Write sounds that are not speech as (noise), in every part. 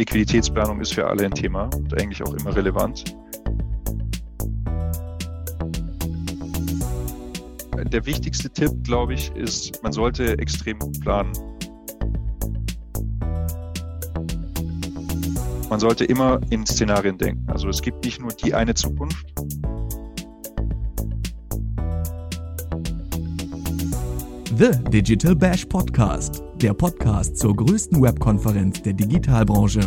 Liquiditätsplanung ist für alle ein Thema und eigentlich auch immer relevant. Der wichtigste Tipp, glaube ich, ist, man sollte extrem planen. Man sollte immer in Szenarien denken. Also es gibt nicht nur die eine Zukunft. The Digital Bash Podcast, der Podcast zur größten Webkonferenz der Digitalbranche.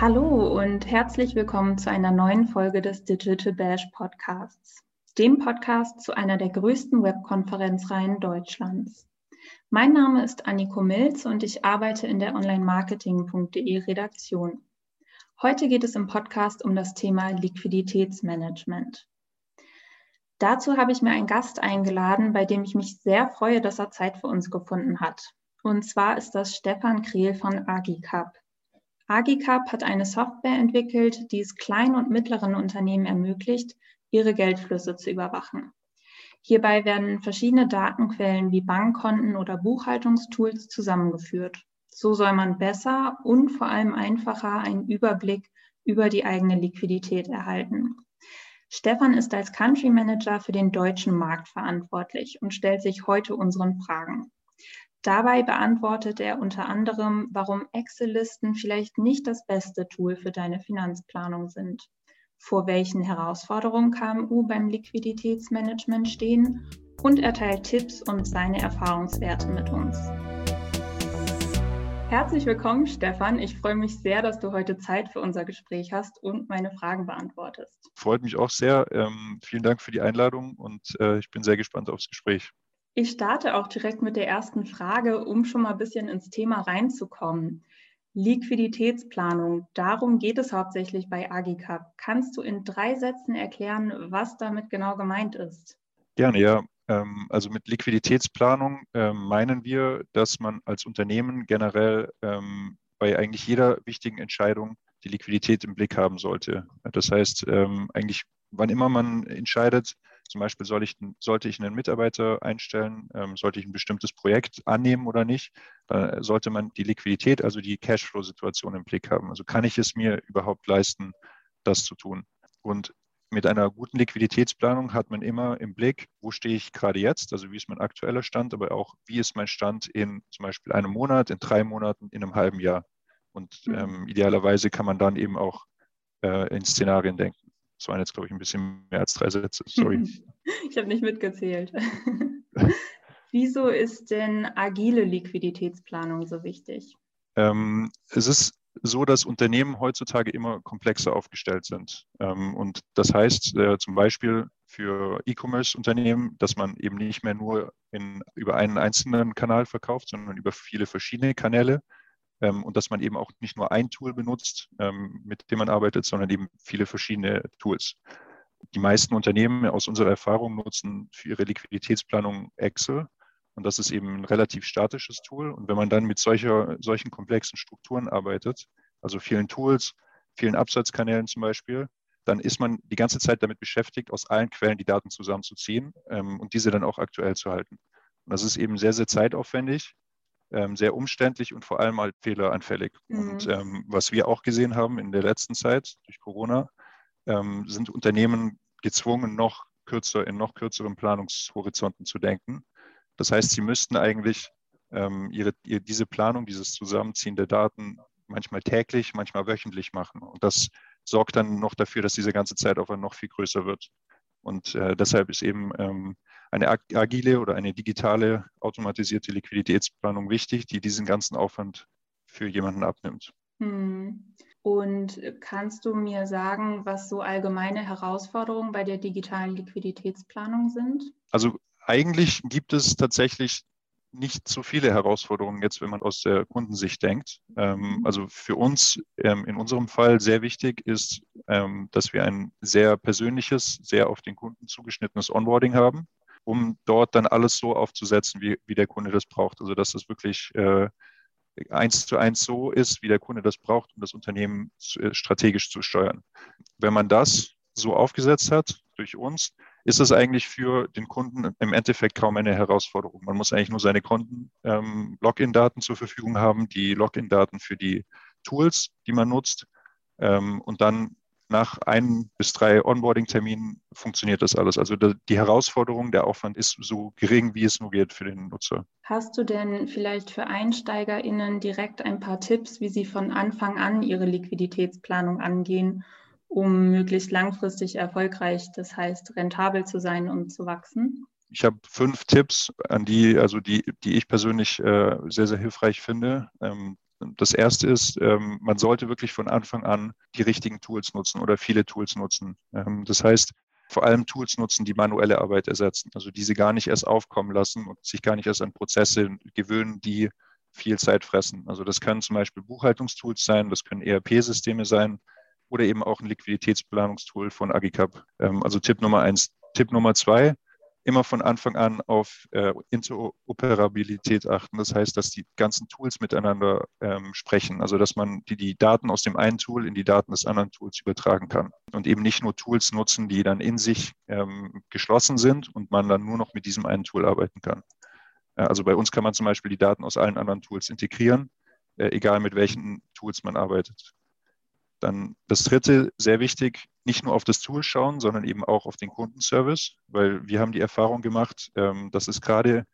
Hallo und herzlich willkommen zu einer neuen Folge des Digital Bash Podcasts, dem Podcast zu einer der größten Webkonferenzreihen Deutschlands. Mein Name ist Anniko Milz und ich arbeite in der Online-Marketing.de Redaktion. Heute geht es im Podcast um das Thema Liquiditätsmanagement. Dazu habe ich mir einen Gast eingeladen, bei dem ich mich sehr freue, dass er Zeit für uns gefunden hat. Und zwar ist das Stefan Krehl von Agicap. Agicap hat eine Software entwickelt, die es kleinen und mittleren Unternehmen ermöglicht, ihre Geldflüsse zu überwachen. Hierbei werden verschiedene Datenquellen wie Bankkonten oder Buchhaltungstools zusammengeführt. So soll man besser und vor allem einfacher einen Überblick über die eigene Liquidität erhalten. Stefan ist als Country Manager für den deutschen Markt verantwortlich und stellt sich heute unseren Fragen. Dabei beantwortet er unter anderem, warum Excel-Listen vielleicht nicht das beste Tool für deine Finanzplanung sind, vor welchen Herausforderungen KMU beim Liquiditätsmanagement stehen und er teilt Tipps und seine Erfahrungswerte mit uns. Herzlich willkommen, Stefan. Ich freue mich sehr, dass du heute Zeit für unser Gespräch hast und meine Fragen beantwortest. Freut mich auch sehr. Ähm, vielen Dank für die Einladung und äh, ich bin sehr gespannt aufs Gespräch. Ich starte auch direkt mit der ersten Frage, um schon mal ein bisschen ins Thema reinzukommen. Liquiditätsplanung, darum geht es hauptsächlich bei Agicap. Kannst du in drei Sätzen erklären, was damit genau gemeint ist? Gerne, ja. Ähm, also mit Liquiditätsplanung ähm, meinen wir, dass man als Unternehmen generell ähm, bei eigentlich jeder wichtigen Entscheidung die Liquidität im Blick haben sollte. Das heißt, eigentlich, wann immer man entscheidet, zum Beispiel soll ich, sollte ich einen Mitarbeiter einstellen, sollte ich ein bestimmtes Projekt annehmen oder nicht, dann sollte man die Liquidität, also die Cashflow-Situation im Blick haben. Also kann ich es mir überhaupt leisten, das zu tun? Und mit einer guten Liquiditätsplanung hat man immer im Blick, wo stehe ich gerade jetzt, also wie ist mein aktueller Stand, aber auch wie ist mein Stand in zum Beispiel einem Monat, in drei Monaten, in einem halben Jahr. Und mhm. ähm, idealerweise kann man dann eben auch äh, in Szenarien denken. Das waren jetzt, glaube ich, ein bisschen mehr als drei Sätze. Sorry. (laughs) Ich habe nicht mitgezählt. (laughs) Wieso ist denn agile Liquiditätsplanung so wichtig? Ähm, es ist so, dass Unternehmen heutzutage immer komplexer aufgestellt sind. Ähm, und das heißt äh, zum Beispiel für E-Commerce-Unternehmen, dass man eben nicht mehr nur in, über einen einzelnen Kanal verkauft, sondern über viele verschiedene Kanäle. Ähm, und dass man eben auch nicht nur ein Tool benutzt, ähm, mit dem man arbeitet, sondern eben viele verschiedene Tools. Die meisten Unternehmen aus unserer Erfahrung nutzen für ihre Liquiditätsplanung Excel und das ist eben ein relativ statisches Tool. Und wenn man dann mit solcher, solchen komplexen Strukturen arbeitet, also vielen Tools, vielen Absatzkanälen zum Beispiel, dann ist man die ganze Zeit damit beschäftigt, aus allen Quellen die Daten zusammenzuziehen ähm, und diese dann auch aktuell zu halten. Und das ist eben sehr, sehr zeitaufwendig, ähm, sehr umständlich und vor allem halt fehleranfällig. Mhm. Und ähm, was wir auch gesehen haben in der letzten Zeit durch Corona, ähm, sind Unternehmen gezwungen, noch kürzer, in noch kürzeren Planungshorizonten zu denken das heißt, Sie müssten eigentlich ähm, ihre, ihre, diese Planung, dieses Zusammenziehen der Daten manchmal täglich, manchmal wöchentlich machen. Und das sorgt dann noch dafür, dass diese ganze Zeitaufwand noch viel größer wird. Und äh, deshalb ist eben ähm, eine agile oder eine digitale automatisierte Liquiditätsplanung wichtig, die diesen ganzen Aufwand für jemanden abnimmt. Hm. Und kannst du mir sagen, was so allgemeine Herausforderungen bei der digitalen Liquiditätsplanung sind? Also eigentlich gibt es tatsächlich nicht so viele Herausforderungen jetzt, wenn man aus der Kundensicht denkt. Ähm, also für uns ähm, in unserem Fall sehr wichtig ist, ähm, dass wir ein sehr persönliches, sehr auf den Kunden zugeschnittenes Onboarding haben, um dort dann alles so aufzusetzen, wie, wie der Kunde das braucht. Also dass das wirklich äh, eins zu eins so ist, wie der Kunde das braucht, um das Unternehmen äh, strategisch zu steuern. Wenn man das so aufgesetzt hat durch uns, ist das eigentlich für den Kunden im Endeffekt kaum eine Herausforderung. Man muss eigentlich nur seine Konten-Login-Daten ähm, zur Verfügung haben, die Login-Daten für die Tools, die man nutzt. Ähm, und dann nach ein bis drei Onboarding-Terminen funktioniert das alles. Also die Herausforderung, der Aufwand ist so gering, wie es nur geht für den Nutzer. Hast du denn vielleicht für EinsteigerInnen direkt ein paar Tipps, wie sie von Anfang an ihre Liquiditätsplanung angehen, um möglichst langfristig erfolgreich, das heißt rentabel zu sein und zu wachsen? Ich habe fünf Tipps, an die, also die, die ich persönlich äh, sehr, sehr hilfreich finde. Ähm, das erste ist, ähm, man sollte wirklich von Anfang an die richtigen Tools nutzen oder viele Tools nutzen. Ähm, das heißt, vor allem Tools nutzen, die manuelle Arbeit ersetzen, also diese gar nicht erst aufkommen lassen und sich gar nicht erst an Prozesse gewöhnen, die viel Zeit fressen. Also das können zum Beispiel Buchhaltungstools sein, das können ERP-Systeme sein oder eben auch ein Liquiditätsplanungstool von Agicap. Ähm, also Tipp Nummer eins. Tipp Nummer zwei, immer von Anfang an auf äh, Interoperabilität achten. Das heißt, dass die ganzen Tools miteinander ähm, sprechen. Also dass man die, die Daten aus dem einen Tool in die Daten des anderen Tools übertragen kann. Und eben nicht nur Tools nutzen, die dann in sich ähm, geschlossen sind und man dann nur noch mit diesem einen Tool arbeiten kann. Ja, also bei uns kann man zum Beispiel die Daten aus allen anderen Tools integrieren, äh, egal mit welchen Tools man arbeitet. Dann das dritte, sehr wichtig, nicht nur auf das Tool schauen, sondern eben auch auf den Kundenservice, weil wir haben die Erfahrung gemacht, ähm, dass es gerade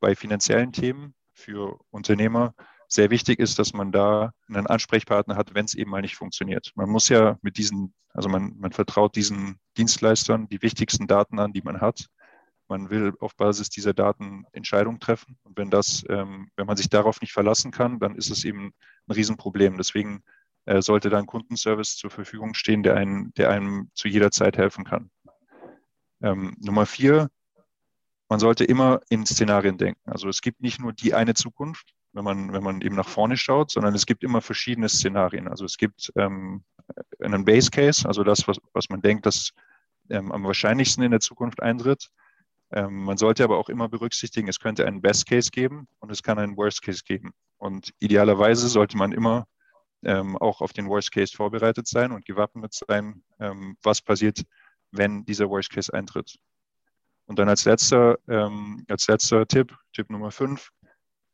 bei finanziellen Themen für Unternehmer sehr wichtig ist, dass man da einen Ansprechpartner hat, wenn es eben mal nicht funktioniert. Man muss ja mit diesen, also man, man vertraut diesen Dienstleistern die wichtigsten Daten an, die man hat. Man will auf Basis dieser Daten Entscheidungen treffen. Und wenn das, ähm, wenn man sich darauf nicht verlassen kann, dann ist es eben ein Riesenproblem. Deswegen sollte da ein Kundenservice zur Verfügung stehen, der, einen, der einem zu jeder Zeit helfen kann. Ähm, Nummer vier, man sollte immer in Szenarien denken. Also es gibt nicht nur die eine Zukunft, wenn man, wenn man eben nach vorne schaut, sondern es gibt immer verschiedene Szenarien. Also es gibt ähm, einen Base Case, also das, was, was man denkt, dass ähm, am wahrscheinlichsten in der Zukunft eintritt. Ähm, man sollte aber auch immer berücksichtigen, es könnte einen Best Case geben und es kann einen Worst Case geben. Und idealerweise sollte man immer ähm, auch auf den Worst Case vorbereitet sein und gewappnet sein, ähm, was passiert, wenn dieser Worst Case eintritt. Und dann als letzter, ähm, als letzter Tipp, Tipp Nummer fünf,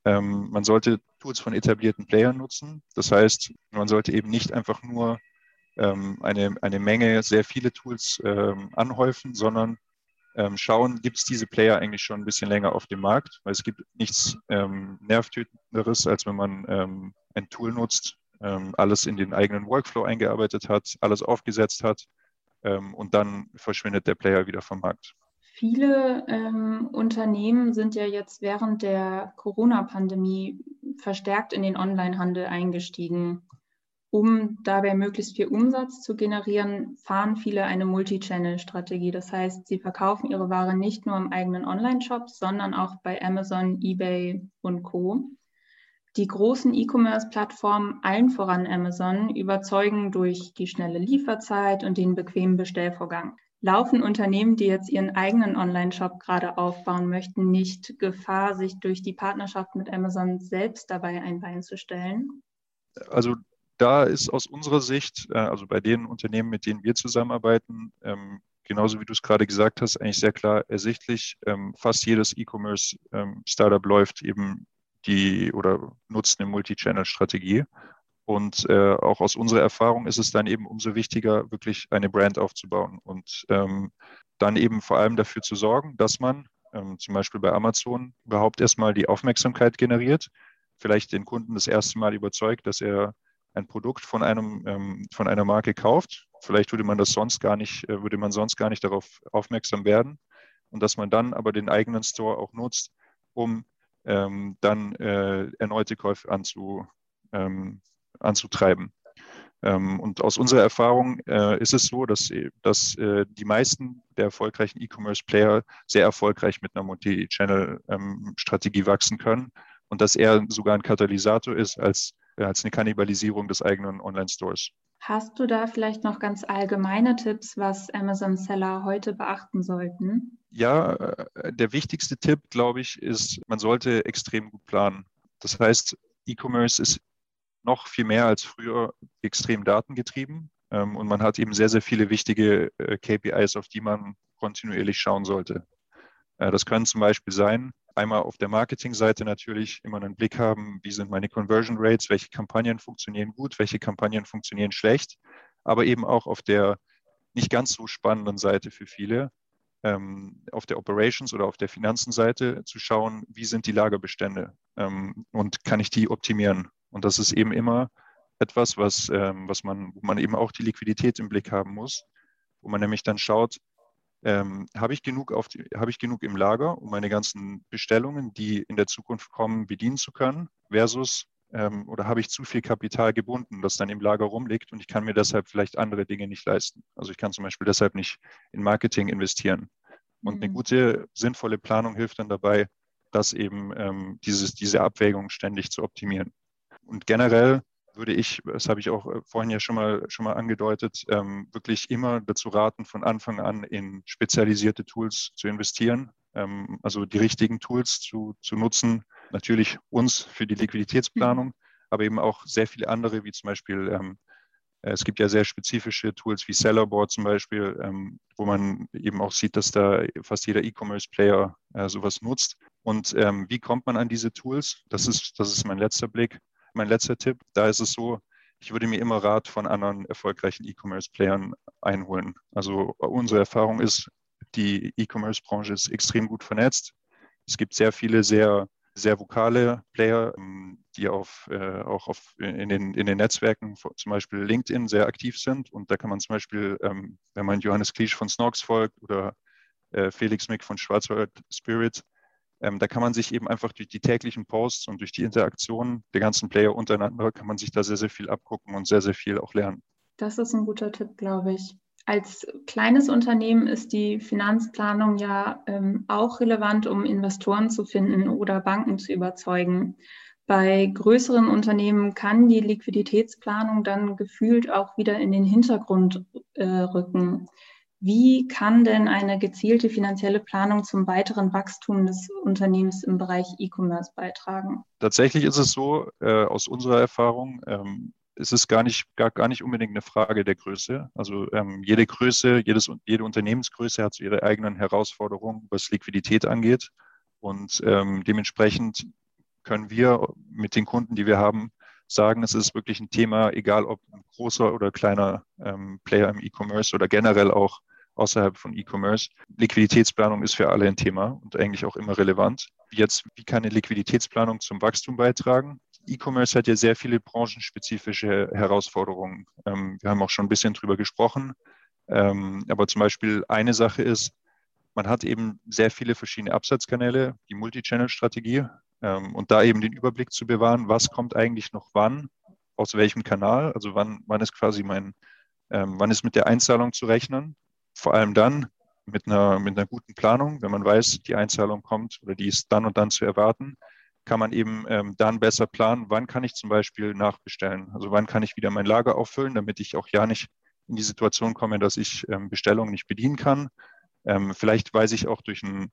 ähm, man sollte Tools von etablierten Playern nutzen. Das heißt, man sollte eben nicht einfach nur ähm, eine, eine Menge, sehr viele Tools ähm, anhäufen, sondern schauen, gibt es diese Player eigentlich schon ein bisschen länger auf dem Markt, weil es gibt nichts ähm, nervtötenderes, als wenn man ähm, ein Tool nutzt, ähm, alles in den eigenen Workflow eingearbeitet hat, alles aufgesetzt hat ähm, und dann verschwindet der Player wieder vom Markt. Viele ähm, Unternehmen sind ja jetzt während der Corona-Pandemie verstärkt in den Onlinehandel eingestiegen. Um dabei möglichst viel Umsatz zu generieren, fahren viele eine Multi-Channel-Strategie. Das heißt, sie verkaufen ihre Ware nicht nur im eigenen Online-Shop, sondern auch bei Amazon, eBay und Co. Die großen E-Commerce-Plattformen, allen voran Amazon, überzeugen durch die schnelle Lieferzeit und den bequemen Bestellvorgang. Laufen Unternehmen, die jetzt ihren eigenen Online-Shop gerade aufbauen möchten, nicht Gefahr, sich durch die Partnerschaft mit Amazon selbst dabei ein Bein zu stellen? Also da ist aus unserer Sicht, äh, also bei den Unternehmen, mit denen wir zusammenarbeiten, ähm, genauso wie du es gerade gesagt hast, eigentlich sehr klar ersichtlich. Ähm, fast jedes E-Commerce-Startup ähm, läuft eben die oder nutzen eine Multi-Channel-Strategie. Und äh, auch aus unserer Erfahrung ist es dann eben umso wichtiger, wirklich eine Brand aufzubauen und ähm, dann eben vor allem dafür zu sorgen, dass man ähm, zum Beispiel bei Amazon überhaupt erstmal die Aufmerksamkeit generiert, vielleicht den Kunden das erste Mal überzeugt, dass er ein Produkt von einem ähm, von einer Marke kauft. Vielleicht würde man das sonst gar nicht, äh, würde man sonst gar nicht darauf aufmerksam werden und dass man dann aber den eigenen Store auch nutzt, um ähm, dann äh, erneute Käufe anzu, ähm, anzutreiben. Ähm, und aus unserer Erfahrung äh, ist es so, dass, dass äh, die meisten der erfolgreichen E-Commerce-Player sehr erfolgreich mit einer Multi-Channel-Strategie ähm, wachsen können und dass er sogar ein Katalysator ist als, als eine Kannibalisierung des eigenen Online-Stores. Hast du da vielleicht noch ganz allgemeine Tipps, was Amazon-Seller heute beachten sollten? Ja, äh, der wichtigste Tipp, glaube ich, ist, man sollte extrem gut planen. Das heißt, E-Commerce ist noch viel mehr als früher extrem datengetrieben ähm, und man hat eben sehr, sehr viele wichtige äh, KPIs, auf die man kontinuierlich schauen sollte. Äh, das können zum Beispiel sein, einmal auf der Marketingseite natürlich immer einen Blick haben, wie sind meine Conversion Rates, welche Kampagnen funktionieren gut, welche Kampagnen funktionieren schlecht, aber eben auch auf der nicht ganz so spannenden Seite für viele, ähm, auf der Operations oder auf der Finanzenseite zu schauen, wie sind die Lagerbestände ähm, und kann ich die optimieren. Und das ist eben immer etwas, was, ähm, was man, wo man eben auch die Liquidität im Blick haben muss, wo man nämlich dann schaut, ähm, habe ich habe ich genug im Lager, um meine ganzen Bestellungen, die in der Zukunft kommen, bedienen zu können, versus ähm, oder habe ich zu viel Kapital gebunden, das dann im Lager rumliegt und ich kann mir deshalb vielleicht andere Dinge nicht leisten. Also ich kann zum Beispiel deshalb nicht in Marketing investieren. Und mhm. eine gute, sinnvolle Planung hilft dann dabei, das eben ähm, dieses, diese Abwägung ständig zu optimieren. Und generell würde ich, das habe ich auch äh, vorhin ja schon mal, schon mal angedeutet, ähm, wirklich immer dazu raten, von Anfang an in spezialisierte Tools zu investieren, ähm, also die richtigen Tools zu, zu nutzen. Natürlich uns für die Liquiditätsplanung, mhm. aber eben auch sehr viele andere, wie zum Beispiel, ähm, äh, es gibt ja sehr spezifische Tools wie Sellerboard zum Beispiel, ähm, wo man eben auch sieht, dass da fast jeder E-Commerce-Player äh, sowas nutzt. Und ähm, wie kommt man an diese Tools? Das ist, das ist mein letzter Blick mein letzter Tipp. Da ist es so, ich würde mir immer Rat von anderen erfolgreichen E-Commerce-Playern einholen. Also unsere Erfahrung ist, die E-Commerce-Branche ist extrem gut vernetzt. Es gibt sehr viele sehr, sehr vokale Player, ähm, die auf, äh, auch auf, in, den, in den Netzwerken, zum Beispiel LinkedIn, sehr aktiv sind. Und da kann man zum Beispiel, ähm, wenn man Johannes Kliesch von Snox folgt oder äh, Felix Mick von Schwarzwald Spirit, ähm, da kann man sich eben einfach durch die täglichen Posts und durch die Interaktion der ganzen Player untereinander, kann man sich da sehr, sehr viel abgucken und sehr, sehr viel auch lernen. Das ist ein guter Tipp, glaube ich. Als kleines Unternehmen ist die Finanzplanung ja ähm, auch relevant, um Investoren zu finden oder Banken zu überzeugen. Bei größeren Unternehmen kann die Liquiditätsplanung dann gefühlt auch wieder in den Hintergrund äh, rücken. Wie kann denn eine gezielte finanzielle Planung zum weiteren Wachstum des Unternehmens im Bereich E-Commerce beitragen? Tatsächlich ist es so, äh, aus unserer Erfahrung, ähm, es ist gar nicht, gar, gar nicht unbedingt eine Frage der Größe. Also ähm, jede Größe, jedes, jede Unternehmensgröße hat so ihre eigenen Herausforderungen, was Liquidität angeht. Und ähm, dementsprechend können wir mit den Kunden, die wir haben, sagen, es ist wirklich ein Thema, egal ob ein großer oder kleiner ähm, Player im E-Commerce oder generell auch außerhalb von E-Commerce. Liquiditätsplanung ist für alle ein Thema und eigentlich auch immer relevant. Jetzt, wie kann eine Liquiditätsplanung zum Wachstum beitragen? E-Commerce hat ja sehr viele branchenspezifische Herausforderungen. Ähm, wir haben auch schon ein bisschen drüber gesprochen. Ähm, aber zum Beispiel eine Sache ist, man hat eben sehr viele verschiedene Absatzkanäle, die Multichannel-Strategie ähm, und da eben den Überblick zu bewahren, was kommt eigentlich noch wann, aus welchem Kanal, also wann, wann ist quasi mein, ähm, wann ist mit der Einzahlung zu rechnen vor allem dann mit einer, mit einer guten Planung, wenn man weiß, die Einzahlung kommt oder die ist dann und dann zu erwarten, kann man eben ähm, dann besser planen, wann kann ich zum Beispiel nachbestellen. Also wann kann ich wieder mein Lager auffüllen, damit ich auch ja nicht in die Situation komme, dass ich ähm, Bestellungen nicht bedienen kann. Ähm, vielleicht weiß ich auch durch, ein,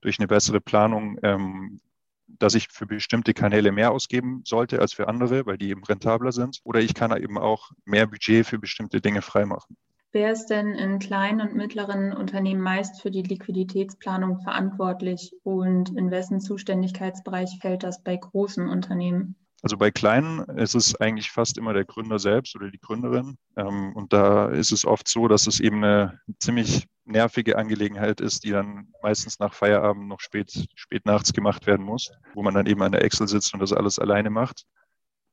durch eine bessere Planung, ähm, dass ich für bestimmte Kanäle mehr ausgeben sollte als für andere, weil die eben rentabler sind. Oder ich kann eben auch mehr Budget für bestimmte Dinge freimachen. Wer ist denn in kleinen und mittleren Unternehmen meist für die Liquiditätsplanung verantwortlich und in wessen Zuständigkeitsbereich fällt das bei großen Unternehmen? Also bei kleinen ist es eigentlich fast immer der Gründer selbst oder die Gründerin. Ähm, und da ist es oft so, dass es eben eine ziemlich nervige Angelegenheit ist, die dann meistens nach Feierabend noch spät, spät nachts gemacht werden muss, wo man dann eben an der Excel sitzt und das alles alleine macht.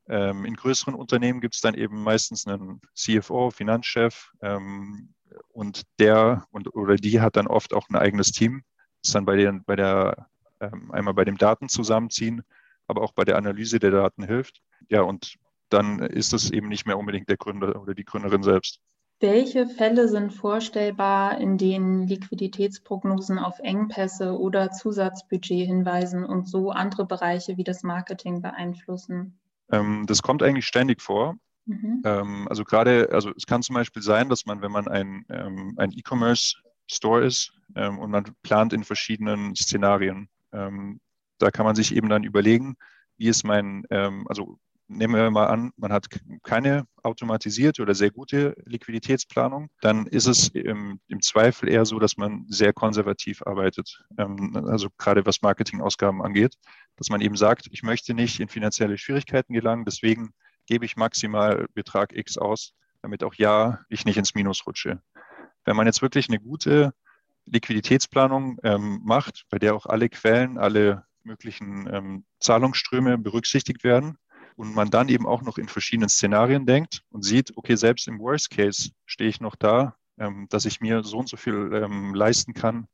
Ähm, in größeren Unternehmen gibt es dann eben meistens einen CFO, Finanzchef, ähm, und der und oder die hat dann oft auch ein eigenes Team, das dann bei, den, bei der ähm, einmal bei dem Daten zusammenziehen, aber auch bei der Analyse der Daten hilft. Ja, und dann ist es eben nicht mehr unbedingt der Gründer oder die Gründerin selbst. Welche Fälle sind vorstellbar, in denen Liquiditätsprognosen auf Engpässe oder Zusatzbudget hinweisen und so andere Bereiche wie das Marketing beeinflussen? Ähm, das kommt eigentlich ständig vor. Mhm. Ähm, also gerade, also es kann zum Beispiel sein, dass man, wenn man ein, ähm, ein E-Commerce-Store ist ähm, und man plant in verschiedenen Szenarien, ähm, da kann man sich eben dann überlegen, wie ist mein, also nehmen wir mal an, man hat keine automatisierte oder sehr gute Liquiditätsplanung, dann ist es im, im Zweifel eher so, dass man sehr konservativ arbeitet. Ähm, also gerade was Marketingausgaben angeht, dass man eben sagt, ich möchte nicht in finanzielle Schwierigkeiten gelangen, deswegen gebe ich maximal Betrag X aus, damit auch ja ich nicht ins Minus rutsche. Wenn man jetzt wirklich eine gute Liquiditätsplanung ähm, macht, bei der auch alle Quellen, alle möglichen ähm, Zahlungsströme berücksichtigt werden, und man dann eben auch noch in verschiedenen Szenarien denkt und sieht, okay, selbst im Worst Case stehe ich noch da, ähm, dass ich mir so und so viel ähm, leisten kann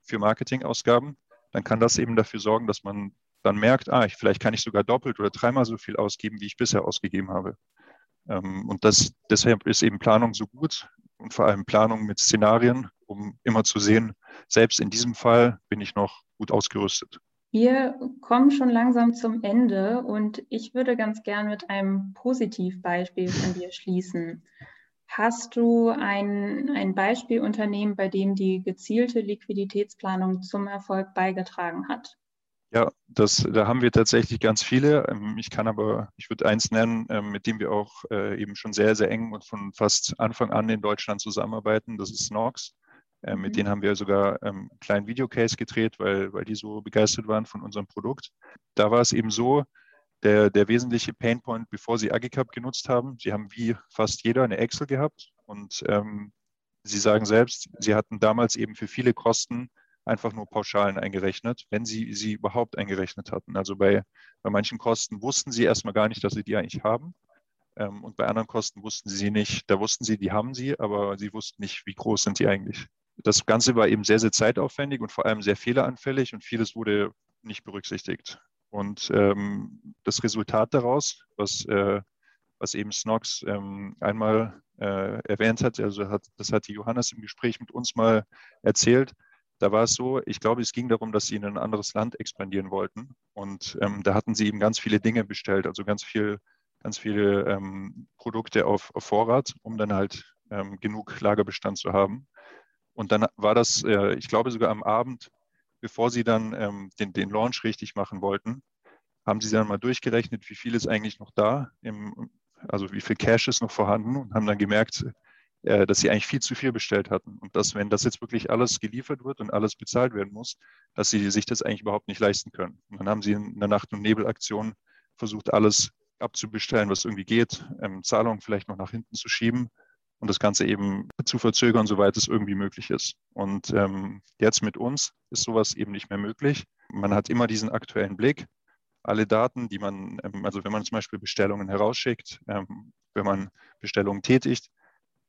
für Marketingausgaben, dann kann das eben dafür sorgen, dass man dann merkt, ah, ich, vielleicht kann ich sogar doppelt oder dreimal so viel ausgeben, wie ich bisher ausgegeben habe. Ähm, und das, deshalb ist eben Planung so gut und vor allem Planung mit Szenarien, um immer zu sehen, selbst in diesem Fall bin ich noch gut ausgerüstet. Wir kommen schon langsam zum Ende und ich würde ganz gern mit einem Positivbeispiel von dir schließen. Hast du ein, ein Beispielunternehmen, bei dem die gezielte Liquiditätsplanung zum Erfolg beigetragen hat? Ja, das, da haben wir tatsächlich ganz viele. Ähm, ich kann aber, ich würde eins nennen, ähm, mit dem wir auch äh, eben schon sehr, sehr eng und von fast Anfang an in Deutschland zusammenarbeiten. Das ist Snox. Äh, mit mhm. denen haben wir sogar ähm, einen kleinen Videocase gedreht, weil, weil die so begeistert waren von unserem Produkt. Da war es eben so, der, der wesentliche Painpoint, bevor sie Agicap genutzt haben, sie haben wie fast jeder eine Excel gehabt und ähm, sie sagen selbst, sie hatten damals eben für viele Kosten einfach nur Pauschalen eingerechnet, wenn sie sie überhaupt eingerechnet hatten. Also bei, bei manchen Kosten wussten sie erstmal gar nicht, dass sie die eigentlich haben. Ähm, und bei anderen Kosten wussten sie sie nicht. Da wussten sie, die haben sie, aber sie wussten nicht, wie groß sind die eigentlich das Ganze war eben sehr, sehr zeitaufwendig und vor allem sehr fehleranfällig und vieles wurde nicht berücksichtigt. Und ähm, das Resultat daraus, was, äh, was eben Snox ähm, einmal äh, erwähnt hat, also hat, das hat die Johannes im Gespräch mit uns mal erzählt, da war es so, ich glaube, es ging darum, dass sie in ein anderes Land expandieren wollten. Und ähm, da hatten sie eben ganz viele Dinge bestellt, also ganz viel, ganz viele ähm, Produkte auf, auf, Vorrat, um dann halt ähm, genug Lagerbestand zu haben. Und dann war das, äh, ich glaube sogar am Abend, bevor sie dann ähm, den, den Launch richtig machen wollten, haben sie dann mal durchgerechnet, wie viel ist eigentlich noch da, im, also wie viel Cash ist noch vorhanden und haben dann gemerkt, äh, dass sie eigentlich viel zu viel bestellt hatten. Und dass, wenn das jetzt wirklich alles geliefert wird und alles bezahlt werden muss, dass sie sich das eigentlich überhaupt nicht leisten können. Und dann haben sie in einer Nacht- und Nebelaktion versucht, alles abzubestellen, was irgendwie geht, ähm, Zahlungen vielleicht noch nach hinten zu schieben und das Ganze eben zu verzögern, soweit es irgendwie möglich ist. Und ähm, jetzt mit uns ist sowas eben nicht mehr möglich. Man hat immer diesen aktuellen Blick. Alle Daten, die man, ähm, also wenn man zum Beispiel Bestellungen herausschickt, ähm, wenn man Bestellungen tätigt,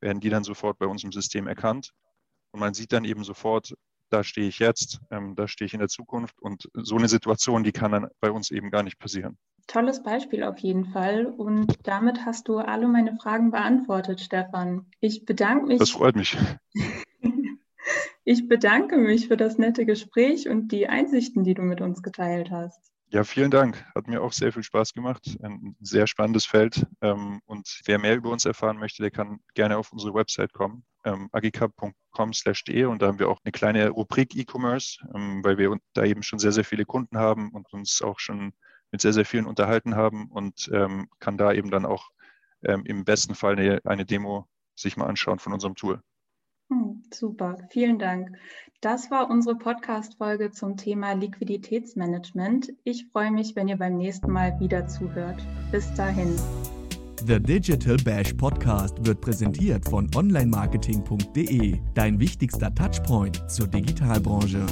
werden die dann sofort bei uns im System erkannt. Und man sieht dann eben sofort, da stehe ich jetzt, ähm, da stehe ich in der Zukunft. Und so eine Situation, die kann dann bei uns eben gar nicht passieren. Tolles Beispiel auf jeden Fall. Und damit hast du alle meine Fragen beantwortet, Stefan. Ich bedanke mich. Das freut mich. (laughs) ich bedanke mich für das nette Gespräch und die Einsichten, die du mit uns geteilt hast. Ja, vielen Dank. Hat mir auch sehr viel Spaß gemacht. Ein sehr spannendes Feld. Ähm, und wer mehr über uns erfahren möchte, der kann gerne auf unsere Website kommen, ähm, agicap.com/de. Und da haben wir auch eine kleine Rubrik E-Commerce, ähm, weil wir da eben schon sehr, sehr viele Kunden haben und uns auch schon mit sehr, sehr vielen unterhalten haben und kann da eben dann auch im besten Fall eine, eine Demo sich mal anschauen von unserem Tool. Hm, super, vielen Dank. Das war unsere Podcast-Folge zum Thema Liquiditätsmanagement. Ich freue mich, wenn ihr beim nächsten Mal wieder zuhört. Bis dahin. The Digital Bash Podcast wird präsentiert von onlinemarketing.de, dein wichtigster Touchpoint zur Digitalbranche.